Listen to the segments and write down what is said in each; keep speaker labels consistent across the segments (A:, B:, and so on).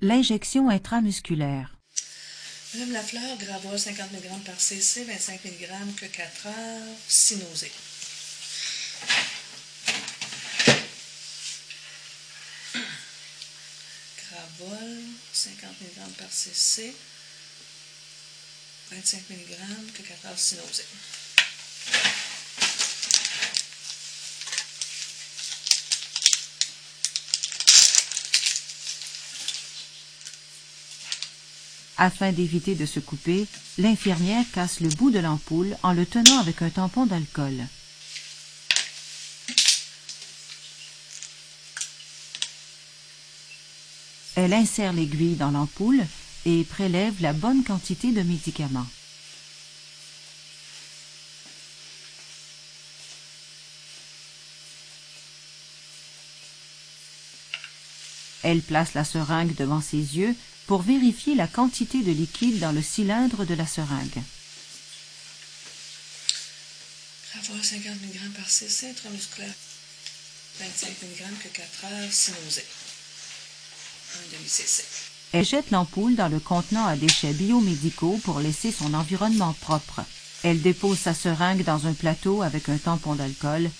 A: L'injection intramusculaire.
B: Madame Lafleur, Gravois 50 mg par cc, 25 mg que 4 heures, 6 nausées. Gravol, 50 mg par cc, 25 mg que 4 heures, 6 nausées.
A: Afin d'éviter de se couper, l'infirmière casse le bout de l'ampoule en le tenant avec un tampon d'alcool. Elle insère l'aiguille dans l'ampoule et prélève la bonne quantité de médicaments. Elle place la seringue devant ses yeux pour vérifier la quantité de liquide dans le cylindre de la seringue.
B: Gravois 50 mg par cc, intramusculaire. 25 mg que 4 heures, 6 nausées. 1 demi-cc.
A: Elle jette l'ampoule dans le contenant à déchets biomédicaux pour laisser son environnement propre. Elle dépose sa seringue dans un plateau avec un tampon d'alcool.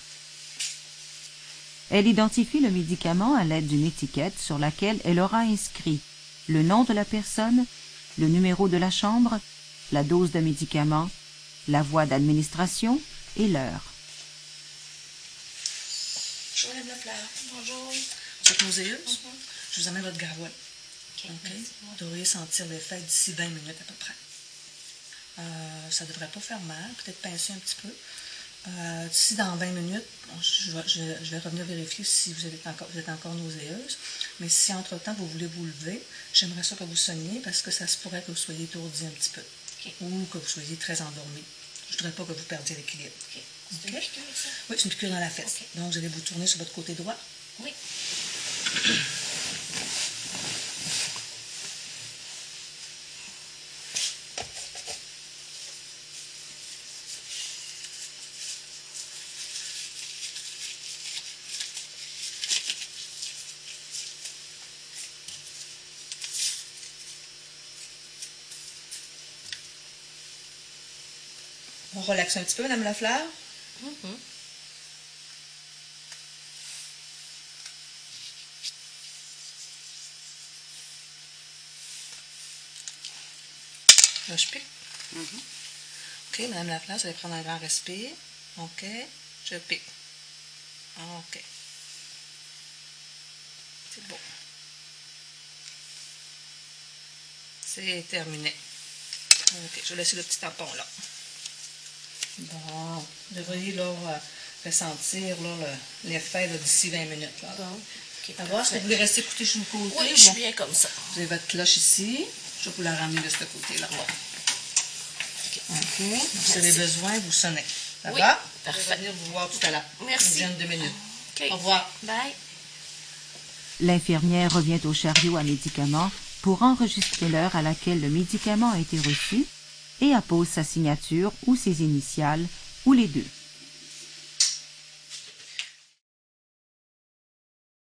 A: Elle identifie le médicament à l'aide d'une étiquette sur laquelle elle aura inscrit le nom de la personne, le numéro de la chambre, la dose de médicament, la voie d'administration et l'heure.
B: Bonjour Madame Lafleur. Bonjour. Vous êtes nauséeuse? Je vous amène votre Gravois.
C: Ok,
B: OK?
C: merci.
B: Vous devriez sentir l'effet d'ici 20 minutes à peu près. Euh, ça ne devrait pas faire mal, peut-être pincer un petit peu. Euh, D'ici dans 20 minutes, je, vais- je- je vais revenir vérifier si vous êtes encore, vous êtes encore nauséeuse. Mais si entre-temps vous voulez vous lever, j'aimerais ça que vous sonniez parce que ça se pourrait que vous soyez étourdi un petit peu. Ou que vous soyez très endormi. Je ne voudrais pas que vous perdiez l'équilibre.
C: C'est une piqûre, ça?
B: Oui, c'est une piqûre dans la fesse. Donc, vous allez vous tourner sur votre côté droit.
C: Oui.
B: On relaxe un petit peu, Madame Lafleur? Là, je pique. OK, Madame Lafleur, vous allez prendre un grand respire. OK, je pique. OK. C'est bon. C'est terminé. OK, je vais laisser le petit tampon là. Bon, vous devriez là, euh, ressentir l'effet là, d'ici 20 minutes. Là.
C: Bon. Ok,
B: À voir, est-ce que vous voulez rester écouter sur le côté?
C: Oui,
B: ou
C: je suis
B: bon?
C: bien comme ça.
B: Vous avez votre cloche ici. Je vais vous la ramener de ce côté-là. OK. Si vous avez besoin, vous sonnez. Ça
C: Oui,
B: va?
C: parfait.
B: Je vais venir vous voir tout à l'heure.
C: Merci.
B: Une dizaine de minutes.
C: Ok.
B: Au revoir.
C: Bye.
A: L'infirmière revient au chariot à médicaments pour enregistrer l'heure à laquelle le médicament a été reçu et appose sa signature ou ses initiales ou les deux.